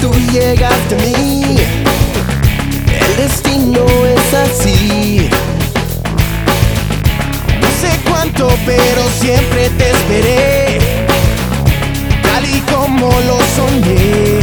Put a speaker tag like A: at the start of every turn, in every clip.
A: tú llegaste a mí. El destino es así.
B: No
C: sé cuánto, pero siempre te
A: esperé. Tal y como lo soñé.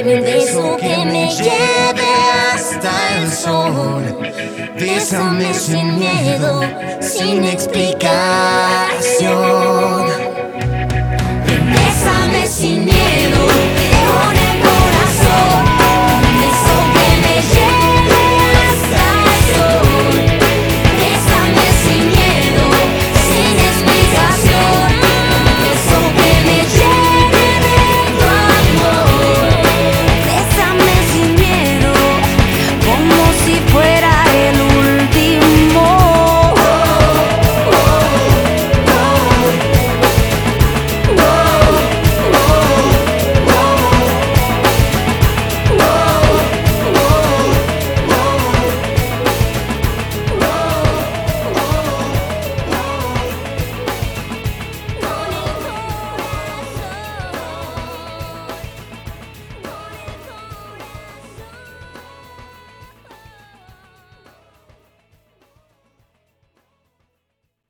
A: en el beso que me lleve hasta el sol. Bésame sin miedo, sin explicar.